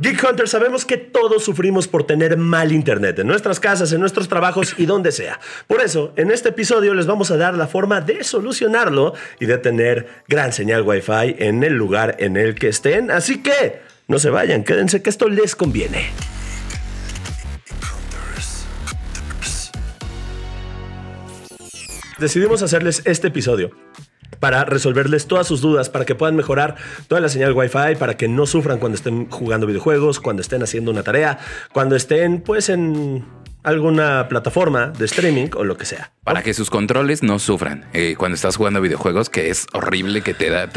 Geek Hunter, sabemos que todos sufrimos por tener mal internet en nuestras casas, en nuestros trabajos y donde sea. Por eso, en este episodio les vamos a dar la forma de solucionarlo y de tener gran señal Wi-Fi en el lugar en el que estén. Así que no se vayan, quédense que esto les conviene. Decidimos hacerles este episodio para resolverles todas sus dudas, para que puedan mejorar toda la señal Wi-Fi, para que no sufran cuando estén jugando videojuegos, cuando estén haciendo una tarea, cuando estén pues en alguna plataforma de streaming o lo que sea. Para que sus controles no sufran eh, cuando estás jugando videojuegos, que es horrible que te da...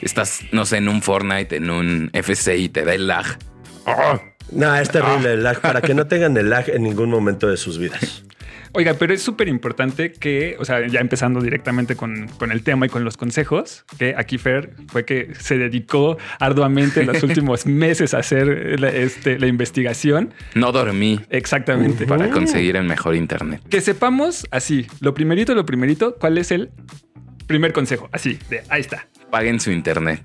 estás, no sé, en un Fortnite, en un FC y te da el lag. No, es terrible el lag, para que no tengan el lag en ningún momento de sus vidas. Oiga, pero es súper importante que, o sea, ya empezando directamente con, el tema y con los consejos, que aquí Fer fue que se dedicó arduamente en los últimos meses a hacer la, este, la investigación. No dormí. Exactamente. Para conseguir el mejor internet. Que sepamos así, lo primerito, lo primerito, cuál es el primer consejo. Así, de ahí está. Paguen su internet.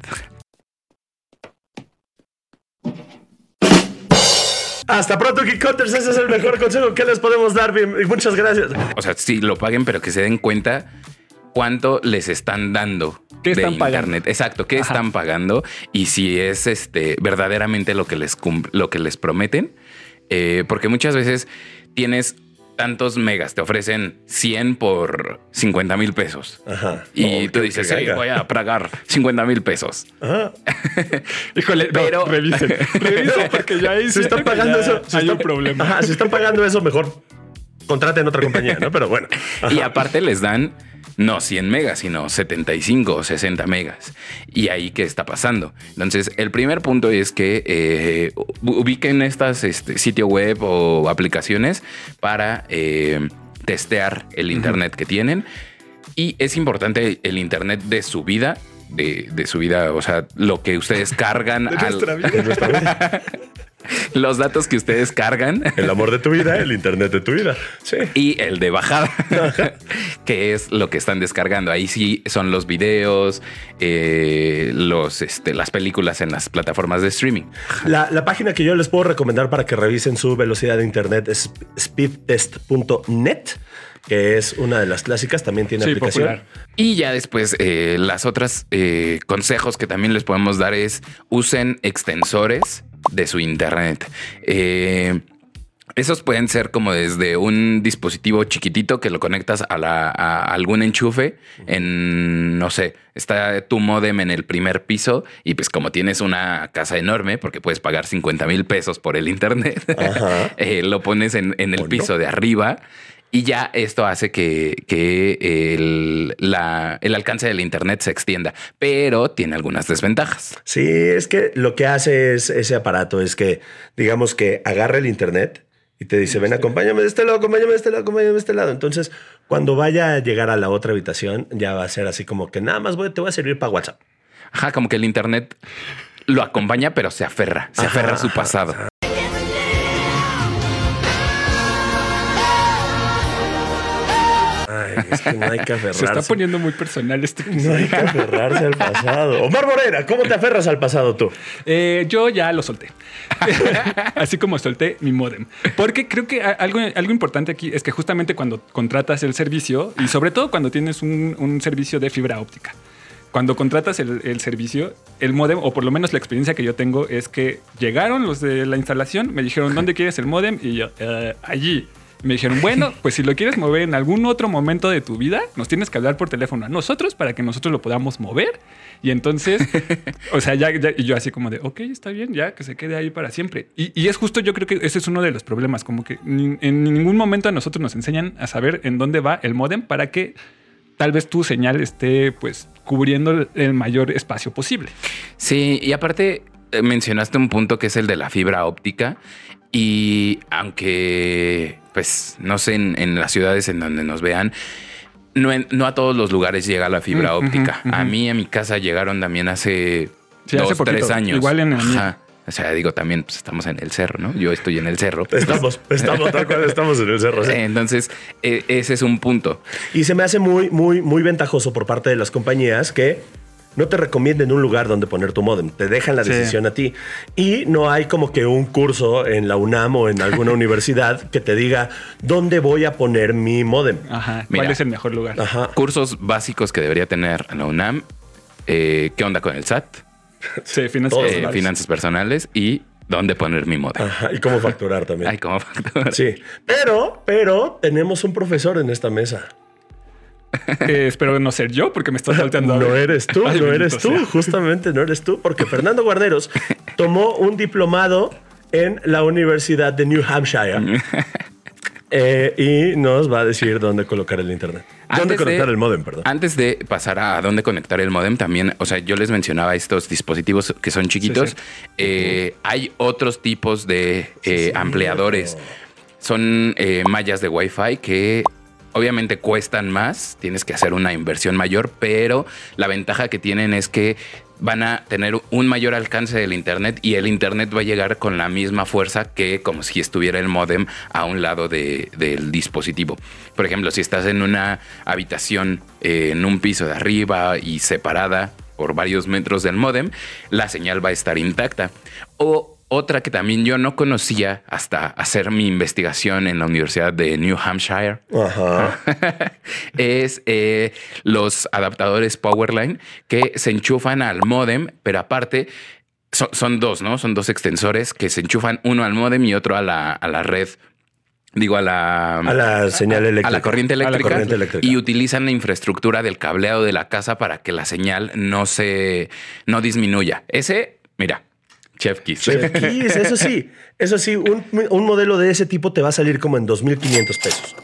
Hasta pronto, Geek Ese es el mejor consejo que les podemos dar. Muchas gracias. O sea, sí, lo paguen, pero que se den cuenta cuánto les están dando. ¿Qué están internet. pagando? Exacto, qué están pagando y si es este verdaderamente lo que les lo que les prometen. Eh, porque muchas veces tienes tantos megas, te ofrecen 100 por 50 mil pesos. Ajá. Y tú dices, sí, voy a pagar 50 mil pesos. Ajá. Híjole, pero revisen, revisen porque ya ahí se están pagando eso. hay un problema. Ajá, si están pagando eso, mejor contraten otra compañía, ¿no? Pero bueno. Y aparte les dan no 100 megas, sino 75 o 60 megas. Y ahí, ¿qué está pasando? Entonces, el primer punto es que eh, ubiquen estas este, sitio web o aplicaciones para eh, testear el internet que tienen. Y es importante el internet de su vida de, su vida, o sea, lo que ustedes cargan de nuestra vida. los datos que ustedes cargan. El amor de tu vida, el internet de tu vida. Sí. Y el de bajada, que es lo que están descargando. Ahí sí son los videos, eh, los, este, las películas en las plataformas de streaming. La, página que yo les puedo recomendar para que revisen su velocidad de internet es speedtest.net que es una de las clásicas, también tiene aplicación. Y ya después, eh, las otras eh, consejos que también les podemos dar es usen extensores de su internet. Eh, esos pueden ser como desde un dispositivo chiquitito que lo conectas a, la, algún enchufe en, no sé, está tu modem en el primer piso y pues como tienes una casa enorme, porque puedes pagar 50 mil pesos por el internet, eh, lo pones en, el piso de arriba y ya esto hace que, el, el, alcance del Internet se extienda, pero tiene algunas desventajas. Sí, es que lo que hace es, ese aparato es que, digamos que agarra el Internet y te dice, ven, acompáñame de este lado, acompáñame de este lado, acompáñame de este lado. Entonces, cuando vaya a llegar a la otra habitación, ya va a ser así como que nada más voy, te voy a servir para WhatsApp. Ajá, como que el Internet lo acompaña, pero se aferra, se aferra a su pasado. Es que no hay que aferrarse. Se está poniendo muy personal este No hay que aferrarse al pasado. Omar Morera, ¿cómo te aferras al pasado tú? Eh, yo ya lo solté. Así como solté mi modem. Porque creo que algo, algo importante aquí es que justamente cuando contratas el servicio, y sobre todo cuando tienes un, servicio de fibra óptica, cuando contratas el, servicio, el modem, o por lo menos la experiencia que yo tengo, es que llegaron los de la instalación, me dijeron, ¿dónde quieres el modem? Y yo, eh, allí. Me dijeron, bueno, pues si lo quieres mover en algún otro momento de tu vida, nos tienes que hablar por teléfono a nosotros para que nosotros lo podamos mover. Y entonces, o sea, ya, y yo así como de, ok, está bien, ya que se quede ahí para siempre. Y, es justo, yo creo que ese es uno de los problemas, como que en ningún momento a nosotros nos enseñan a saber en dónde va el modem para que tal vez tu señal esté pues cubriendo el mayor espacio posible. Sí, y aparte eh, mencionaste un punto que es el de la fibra óptica y aunque pues no sé, en, las ciudades en donde nos vean, no, no, a todos los lugares llega la fibra óptica. A mí, a mi casa llegaron también hace dos, tres años. Igual en el O sea, digo, también pues, estamos en el cerro, ¿no? Yo estoy en el cerro. Estamos, estamos, tal cual estamos en el cerro. Entonces, e, ese es un punto. Y se me hace muy, muy, muy ventajoso por parte de las compañías que no te recomienden un lugar donde poner tu modem. Te dejan la Sí. decisión a ti. Y no hay como que un curso en la UNAM o en alguna universidad que te diga dónde voy a poner mi modem. Ajá. Mira. ¿Cuál es el mejor lugar? Ajá. Cursos básicos que debería tener la UNAM. eh, ¿Qué onda con el SAT? Sí, finanzas Eh, personales. finanzas personales y dónde poner mi modem. Ajá. Y cómo facturar también. Ay, cómo facturar. Sí. Pero, pero tenemos un profesor en esta mesa. Eh, espero no ser yo porque me estás saltando. a No eres tú, Ay, no eres tú, sea. justamente no eres tú, porque Fernando Guarderos tomó un diplomado en la Universidad de New Hampshire eh, y nos va a decir dónde colocar el internet. Dónde de- conectar el modem, perdón. Antes de pasar a dónde conectar el modem, también, o sea, yo les mencionaba estos dispositivos que son chiquitos. Sí, Eh, hay otros tipos de ampliadores. Son mallas de Wi-Fi que obviamente cuestan más, tienes que hacer una inversión mayor, pero la ventaja que tienen es que van a tener un mayor alcance del Internet y el Internet va a llegar con la misma fuerza que como si estuviera el modem a un lado de- del dispositivo. Por ejemplo, si estás en una habitación eh, en un piso de arriba y separada por varios metros del modem, la señal va a estar intacta. O otra que también yo no conocía hasta hacer mi investigación en la Universidad de New Hampshire Ajá. es eh, los adaptadores Powerline que se enchufan al modem, pero aparte son, son dos, ¿no? Son dos extensores que se enchufan uno al modem y otro a la, a la red. Digo, a la, A la señal eléctrica. a la corriente A la eléctrica, corriente eléctrica. y utilizan la infraestructura del cableado de la casa para que la señal no se no disminuya. Ese, mira, Chef Kiss. Chef Kiss, eso sí, eso sí, un, un modelo de ese tipo te va a salir como en 2.500 pesos.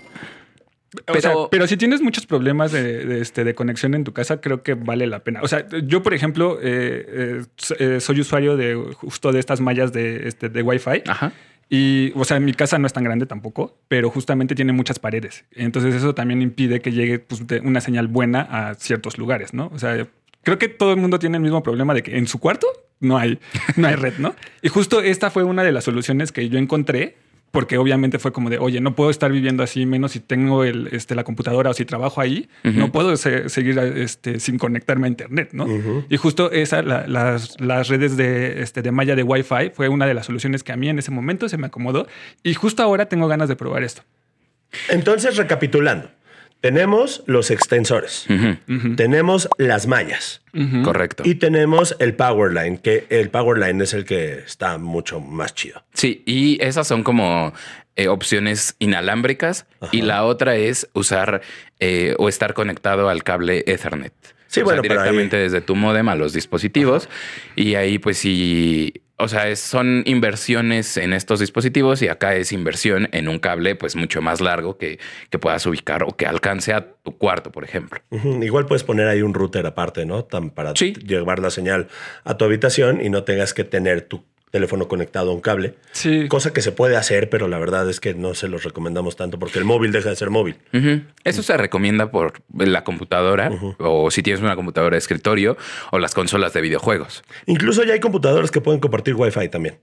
O sea, Pero- pero si tienes muchos problemas de, de, este, de conexión en tu casa, creo que vale la pena. O sea, yo, por ejemplo, eh, eh, eh, soy usuario de justo de estas mallas de, este, de Wi-Fi. Ajá. Y, o sea, mi casa no es tan grande tampoco, pero justamente tiene muchas paredes. Entonces eso también impide que llegue pues, una señal buena a ciertos lugares, ¿no? O sea, creo que todo el mundo tiene el mismo problema de que en su cuarto no hay, no hay red, ¿no? Y justo esta fue una de las soluciones que yo encontré, porque obviamente fue como de, oye, no puedo estar viviendo así, menos si tengo el, este, la computadora o si trabajo ahí, no puedo se- seguir este, sin conectarme a Internet, ¿no? Y justo esa, la- las, las redes de, este, de malla de Wi-Fi fue una de las soluciones que a mí en ese momento se me acomodó y justo ahora tengo ganas de probar esto. Entonces, recapitulando, tenemos los extensores, tenemos las mallas. Correcto. y tenemos el Powerline, que el Powerline es el que está mucho más chido. Sí, y esas son como eh, opciones inalámbricas y la otra es usar eh, o estar conectado al cable Ethernet. Sí, O sea, bueno, pero directamente ahí- desde tu modem a los dispositivos y ahí pues sí, o sea, es- son inversiones en estos dispositivos y acá es inversión en un cable pues mucho más largo que, que puedas ubicar o que alcance a tu cuarto, por ejemplo. Igual puedes poner ahí un router aparte, ¿no? Tan para Sí. llevar la señal a tu habitación y no tengas que tener tu teléfono conectado a un cable. Sí. Cosa que se puede hacer, pero la verdad es que no se los recomendamos tanto porque el móvil deja de ser móvil. Eso se recomienda por la computadora o si tienes una computadora de escritorio o las consolas de videojuegos. Incluso ya hay computadoras que pueden compartir Wi-Fi también.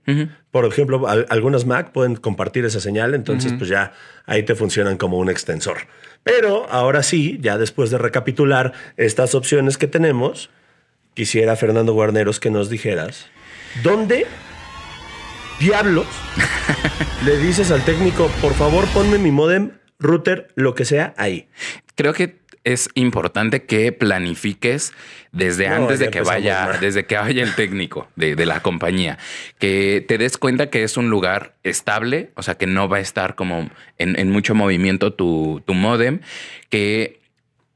Por ejemplo, al- algunas Mac pueden compartir esa señal, entonces pues ya ahí te funcionan como un extensor. Pero ahora sí, ya después de recapitular estas opciones que tenemos, quisiera Fernando Guarneros que nos dijeras dónde diablos le dices al técnico, por favor ponme mi modem, router, lo que sea ahí. Creo que es importante que planifiques desde No, antes de que vaya, mal. desde que vaya el técnico de, de la compañía, que te des cuenta que es un lugar estable, o sea, que no va a estar como en, en mucho movimiento tu, tu modem, que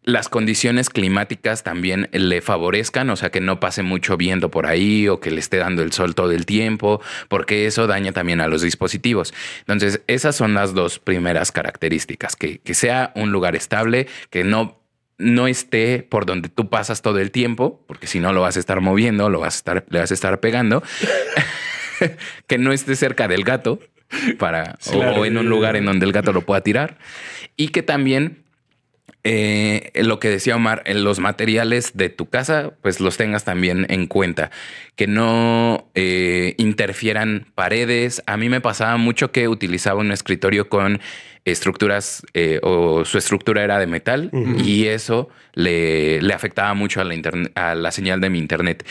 las condiciones climáticas también le favorezcan, o sea, que no pase mucho viento por ahí o que le esté dando el sol todo el tiempo, porque eso daña también a los dispositivos. Entonces, esas son las dos primeras características, que, que sea un lugar estable, que no, no esté por donde tú pasas todo el tiempo, porque si no lo vas a estar moviendo, lo vas a estar, le vas a estar pegando, que no esté cerca del gato para, o en un lugar en donde el gato lo pueda tirar, y que también eh, lo que decía Omar, en los materiales de tu casa, pues los tengas también en cuenta. Que no, eh, interfieran paredes. A mí me pasaba mucho que utilizaba un escritorio con estructuras eh, o su estructura era de metal y eso le, le afectaba mucho a la, a la señal de mi internet.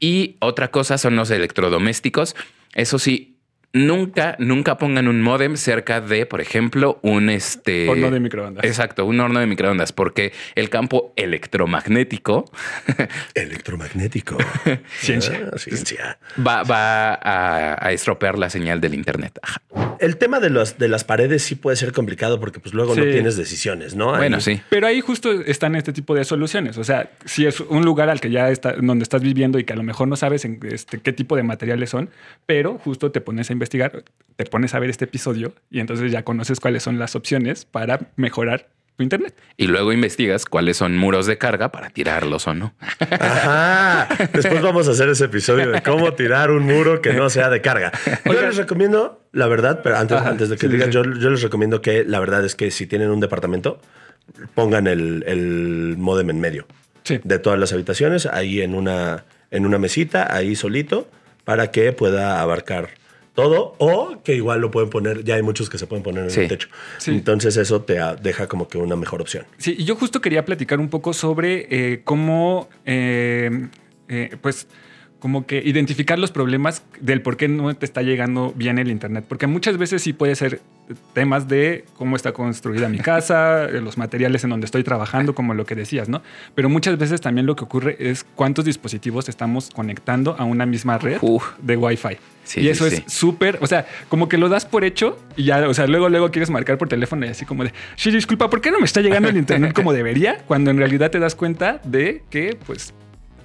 Y otra cosa son los electrodomésticos. Eso sí, nunca, nunca pongan un modem cerca de, por ejemplo, un este Horno de microondas. Exacto, un horno de microondas, porque el campo electromagnético Electromagnético. Ciencia. Ah, ciencia. va, va a, a estropear la señal del internet. Ajá. El tema de, los, de las paredes sí puede ser complicado porque pues luego no tienes decisiones, ¿no? Bueno, Ahí- sí. Pero ahí justo están este tipo de soluciones. O sea, si es un lugar al que ya está, donde estás viviendo y que a lo mejor no sabes en este, qué tipo de materiales son, pero justo te pones a investigar, te pones a ver este episodio y entonces ya conoces cuáles son las opciones para mejorar tu internet. Y luego investigas cuáles son muros de carga para tirarlos o no. Ajá. Después vamos a hacer ese episodio de cómo tirar un muro que no sea de carga. Yo les recomiendo, la verdad, pero antes, Ajá, antes de que sí, sí, digas, sí. Yo, yo les recomiendo que la verdad es que si tienen un departamento, pongan el, el modem en medio Sí. de todas las habitaciones, ahí en una, en una mesita, ahí solito, para que pueda abarcar todo o que igual lo pueden poner, ya hay muchos que se pueden poner en Sí. el techo. Sí. Entonces eso te deja como que una mejor opción. Sí, y yo justo quería platicar un poco sobre eh, cómo, eh, eh, pues, como que identificar los problemas del por qué no te está llegando bien el Internet. Porque muchas veces sí puede ser temas de cómo está construida mi casa, eh, los materiales en donde estoy trabajando, como lo que decías, ¿no? Pero muchas veces también lo que ocurre es cuántos dispositivos estamos conectando a una misma red Uf. de Wi-Fi. Sí, y eso sí, es sí. súper, o sea, como que lo das por hecho y ya, o sea, luego, luego quieres marcar por teléfono y así como de, sí, disculpa, ¿por qué no me está llegando el internet como debería? Cuando en realidad te das cuenta de que, pues,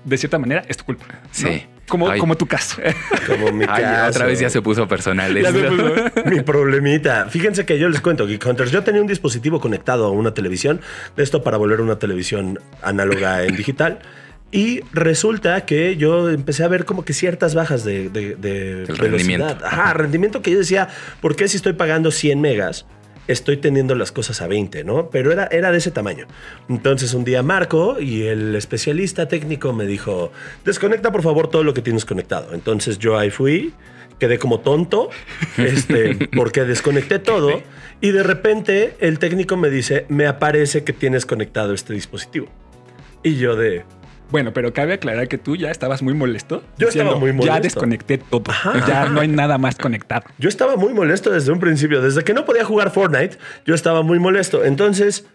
de cierta manera es tu culpa. ¿no? Sí. Como, Ay. como tu caso. Como mi Ay, caso. otra vez ya se puso personal. Ya se esto. puso. Mi problemita. Fíjense que yo les cuento, Geek Hunters. Yo tenía un dispositivo conectado a una televisión, de esto para volver una televisión análoga en digital. Y resulta que yo empecé a ver como que ciertas bajas de, de, de El velocidad. rendimiento. Ajá, rendimiento que yo decía, ¿por qué si estoy pagando 100 megas? Estoy teniendo las cosas a 20, ¿no? Pero era, era de ese tamaño. Entonces un día marco y el especialista técnico me dijo, desconecta por favor todo lo que tienes conectado. Entonces yo ahí fui, quedé como tonto, este, porque desconecté todo y de repente el técnico me dice, me aparece que tienes conectado este dispositivo. Y yo de, Bueno, pero cabe aclarar que tú ya estabas muy molesto. Yo estaba muy Ya molesto". desconecté todo. Ajá. Ya no hay nada más conectado. Yo estaba muy molesto desde un principio. Desde que no podía jugar Fortnite, yo estaba muy molesto. Entonces,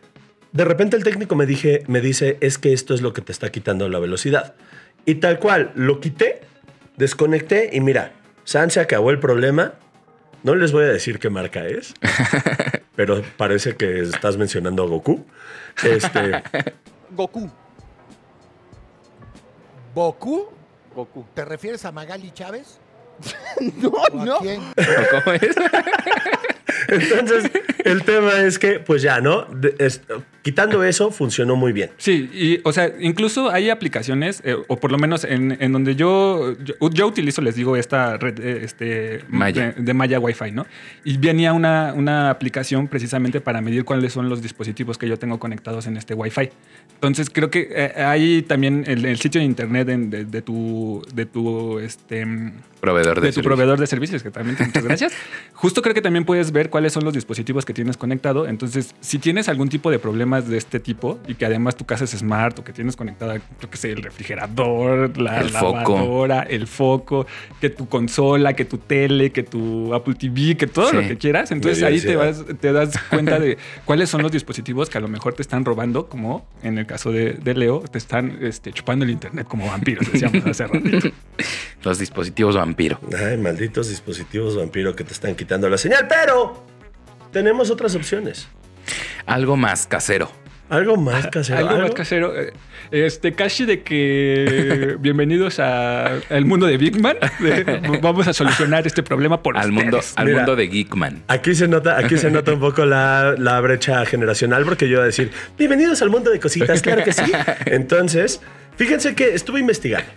de repente el técnico me, dije, me dice, es que esto es lo que te está quitando la velocidad. Y tal cual, lo quité, desconecté y mira, San se acabó el problema. No les voy a decir qué marca es, pero parece que estás mencionando a Goku. Este, Goku. ¿Goku? Goku. ¿Te refieres a Magali Chávez? No, ¿O a no. quién? ¿Cómo es? entonces, el tema es que, pues ya, ¿no? De- es- quitando eso, funcionó muy bien. Sí, y o sea, incluso hay aplicaciones, eh, o por lo menos en, en donde yo, yo, yo utilizo, les digo, esta red eh, este, Maya. De, de Maya Wi-Fi, ¿no? Y venía una, una aplicación precisamente para medir cuáles son los dispositivos que yo tengo conectados en este Wi-Fi. Entonces, creo que eh, hay también el, el sitio de internet en- de, de tu, de tu, este, Proveedor de, de tu proveedor de servicios, que también muchas gracias. Justo creo que también puedes ver cuáles son los dispositivos que tienes conectado. Entonces, si tienes algún tipo de de este tipo y que además tu casa es smart o que tienes conectada, yo qué sé, el refrigerador, la El foco. lavadora, el foco, que tu consola, que tu tele, que tu Apple TV, que todo Sí. lo que quieras. Entonces ahí te, vas, te das cuenta de cuáles son los dispositivos que a lo mejor te están robando, como en el caso de, de Leo, te están este, chupando el internet como vampiros, decíamos hace ratito. Los dispositivos vampiro. Ay, malditos dispositivos vampiro que te están quitando la señal, pero tenemos otras opciones. Algo más casero. Algo más casero. Algo más casero. eh, Este, casi de que bienvenidos a- al mundo de Big Man. de- vamos a solucionar este problema por Al mundo, al Mira. mundo de Geekman. Aquí se nota, aquí se nota un poco la, la brecha generacional, porque yo iba a decir, bienvenidos al mundo de cositas, claro que sí. Entonces, fíjense que estuve investigando.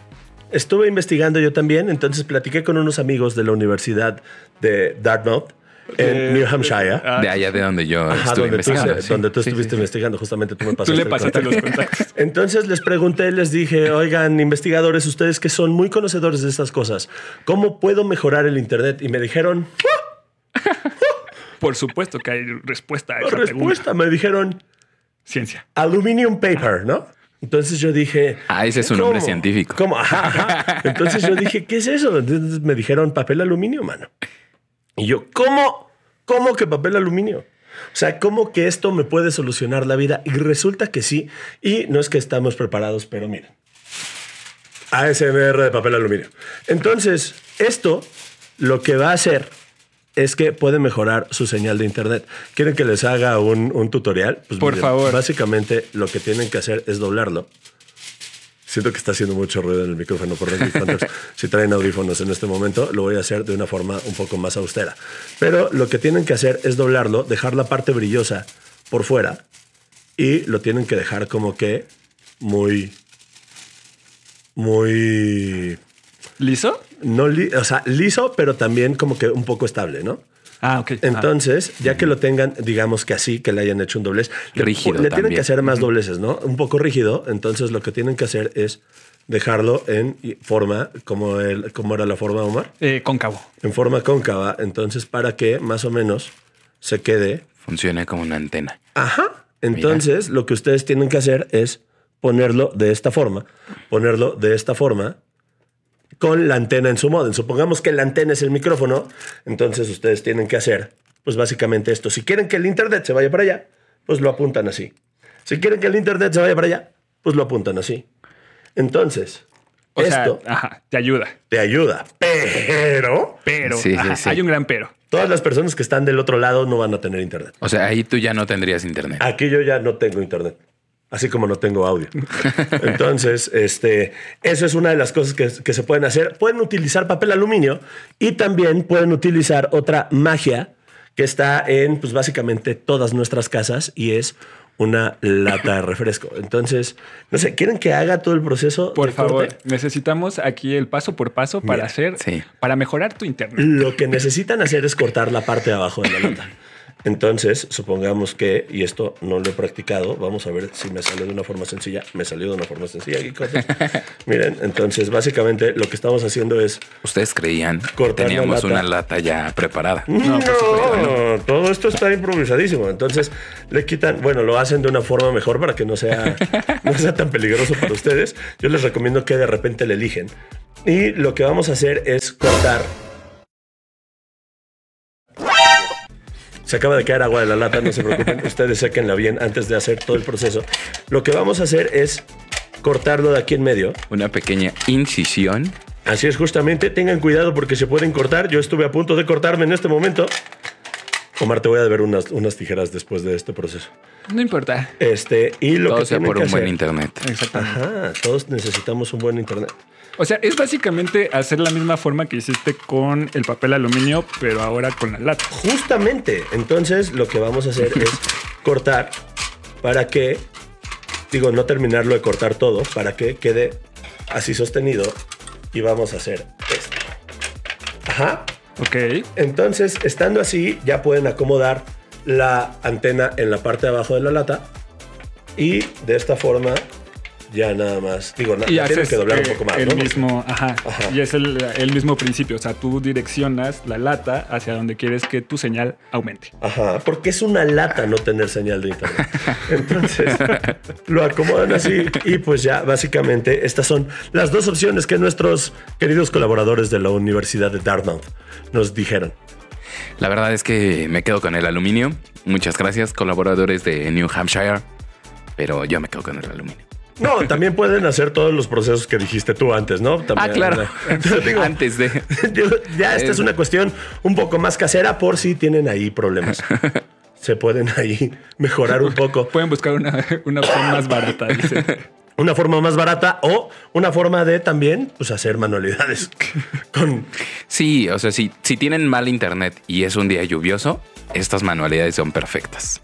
Estuve investigando yo también, entonces platiqué con unos amigos de la Universidad de Dartmouth en New Hampshire. Ah, de allá de donde yo Ajá, estuve donde tú, investigando. se- donde tú Sí, estuviste sí. investigando, justamente tú me pasaste. Tú le el pasaste contacto. los contactos. Entonces les pregunté, les dije, oigan, investigadores, ustedes que son muy conocedores de estas cosas, ¿cómo puedo mejorar el Internet? Y me dijeron, Por supuesto que hay respuesta a esa respuesta, me dijeron, pregunta. Ciencia. aluminium paper, ¿no? Entonces yo dije... Ah, ese es un nombre científico. ¿Cómo? Ajá, ajá. Entonces yo dije, ¿qué es eso? Entonces me dijeron papel aluminio, mano. Y yo, ¿cómo? ¿Cómo que papel aluminio? O sea, ¿cómo que esto me puede solucionar la vida? Y resulta que sí. Y no es que estamos preparados, pero miren. ASMR de papel aluminio. Entonces, esto lo que va a hacer es que puede mejorar su señal de internet. ¿Quieren que les haga un, un tutorial? Pues Por favor. Básicamente lo que tienen que hacer es doblarlo. Siento que está haciendo mucho ruido en el micrófono por los si traen audífonos en este momento, lo voy a hacer de una forma un poco más austera. Pero lo que tienen que hacer es doblarlo, dejar la parte brillosa por fuera y lo tienen que dejar como que muy, muy, ¿Liso? no li- o sea, liso, pero también como que un poco estable, ¿no? Ah, ok. Entonces, ya que lo tengan, digamos que así, que le hayan hecho un doblez, le- Rígido le, tienen que hacer más dobleces, ¿no? Un poco rígido. Entonces, lo que tienen que hacer es dejarlo en forma, como, el, como era la forma, Omar, Ah, eh, cóncavo. en forma cóncava. Entonces, para que más o menos se quede. Funciona como una antena. Ajá. Entonces, lo que ustedes tienen que hacer es ponerlo de esta forma, ponerlo de esta forma con la antena en su modem. Supongamos que la antena es el micrófono, entonces ustedes tienen que hacer, pues básicamente esto. Si quieren que el internet se vaya para allá, pues lo apuntan así. Si quieren que el internet se vaya para allá, pues lo apuntan así. Entonces, O esto sea, ajá, te ayuda. te ayuda, pero Pero Sí, sí, ajá, sí. hay un gran pero. todas las personas que están del otro lado no van a tener internet. O sea, ahí tú ya no tendrías internet. Aquí yo ya no tengo internet. Así como no tengo audio. Entonces, este, eso es una de las cosas que, que se pueden hacer. Pueden utilizar papel aluminio y también pueden utilizar otra magia que está en, pues básicamente todas nuestras casas y es una lata de refresco. Entonces, no sé, ¿quieren que haga todo el proceso? Por de favor, corte? necesitamos aquí el paso por paso para Mira, hacer, sí. para mejorar tu internet. Lo que necesitan hacer es cortar la parte de abajo de la lata. Entonces, supongamos que, y esto no lo he practicado, vamos a ver si me sale de una forma sencilla. Me salió de una forma sencilla. Miren, entonces, básicamente lo que estamos haciendo es. Ustedes creían que Cortar la teníamos lata. una lata ya preparada. No, todo esto está improvisadísimo. Entonces, le quitan, bueno, lo hacen de una forma mejor para que no sea, no sea tan peligroso para ustedes. Yo les recomiendo que de repente le eligen. Y lo que vamos a hacer es cortar. Se acaba de caer agua de la lata, no se preocupen. Ustedes séquenla bien antes de hacer todo el proceso. Lo que vamos a hacer es cortarlo de aquí en medio. Una pequeña incisión. Así es, justamente. Tengan cuidado porque se pueden cortar. Yo estuve a punto de cortarme en este momento. Omar, te voy a deber unas, unas tijeras después de este proceso. No importa. Este, y lo Todo que sea por un buen hacer- internet. Exactamente. Ajá, todos necesitamos un buen internet. O sea, es básicamente hacer la misma forma que hiciste con el papel aluminio, pero ahora con la lata. Justamente. Entonces, lo que vamos a hacer es cortar para que, digo, no terminarlo de cortar todo, para que quede así sostenido. Y vamos a hacer esto. Ajá. Ok. Entonces, estando así, ya pueden acomodar la antena en la parte de abajo de la lata. Y de esta forma, ya nada más. Digo, na- Y la tienen haces que doblar un eh, poco más. el ¿no? mismo, ajá, Ajá. Y es el, el mismo principio. O sea, tú direccionas la lata hacia donde quieres que tu señal aumente. Ajá, porque es una lata no tener señal de internet. Entonces, lo acomodan así y pues ya básicamente estas son las dos opciones que nuestros queridos colaboradores de la Universidad de Dartmouth nos dijeron. La verdad es que me quedo con el aluminio. Muchas gracias, colaboradores de New Hampshire. Pero yo me quedo con el aluminio. No, también pueden hacer todos los procesos que dijiste tú antes, ¿no? También, Ah, claro. Digo, Antes de. ya esta es una cuestión un poco más casera por si tienen ahí problemas. Se pueden ahí mejorar un poco. Pueden buscar una, una opción más barata, dice. Una forma más barata o una forma de también pues, hacer manualidades con Sí, o sea, si, si tienen mal internet y es un día lluvioso, estas manualidades son perfectas.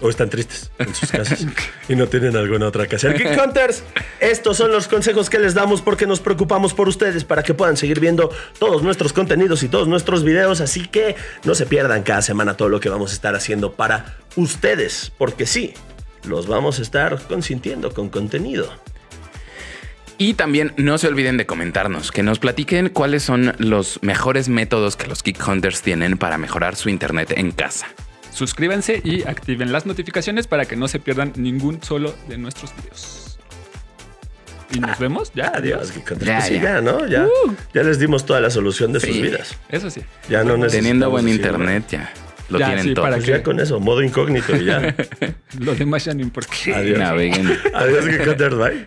O están tristes en sus casas y no tienen alguna otra que hacer. Geek Hunters, estos son los consejos que les damos porque nos preocupamos por ustedes para que puedan seguir viendo todos nuestros contenidos y todos nuestros videos. Así que no se pierdan cada semana todo lo que vamos a estar haciendo para ustedes. Porque sí, los vamos a estar consintiendo con contenido. Y también no se olviden de comentarnos, que nos platiquen cuáles son los mejores métodos que los Geek Hunters tienen para mejorar su internet en casa. Suscríbanse y activen las notificaciones para que no se pierdan ningún solo de nuestros videos. Y nos vemos ya. Adiós. Ya, Pues sí, ya. ya, ¿no? Ya, ya les dimos toda la solución de sus vidas. Eso sí. Ya no Teniendo buen decir internet ya. Lo Ya, tienen sí, todo. para Pues ya con eso, modo incógnito y ya. Lo demás ya no importa. Adiós. Naveguen. Adiós, Hunters, bye.